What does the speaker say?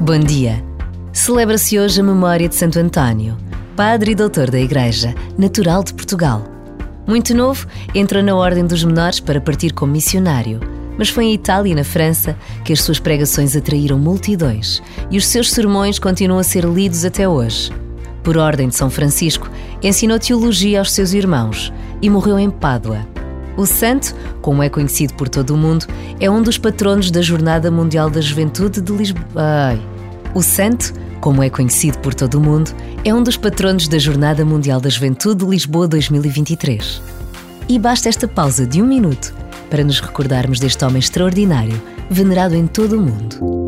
Bom dia. Celebra-se hoje a memória de Santo António, padre e doutor da Igreja, natural de Portugal. Muito novo, entrou na Ordem dos Menores para partir como missionário, mas foi em Itália e na França que as suas pregações atraíram multidões e os seus sermões continuam a ser lidos até hoje. Por ordem de São Francisco, ensinou teologia aos seus irmãos e morreu em Pádua. O santo, como é conhecido por todo o mundo, é um dos patronos da Jornada Mundial da Juventude de Lisboa. Ai. O santo, como é conhecido por todo o mundo, é um dos patronos da Jornada Mundial da Juventude de Lisboa 2023. E basta esta pausa de um minuto para nos recordarmos deste homem extraordinário, venerado em todo o mundo.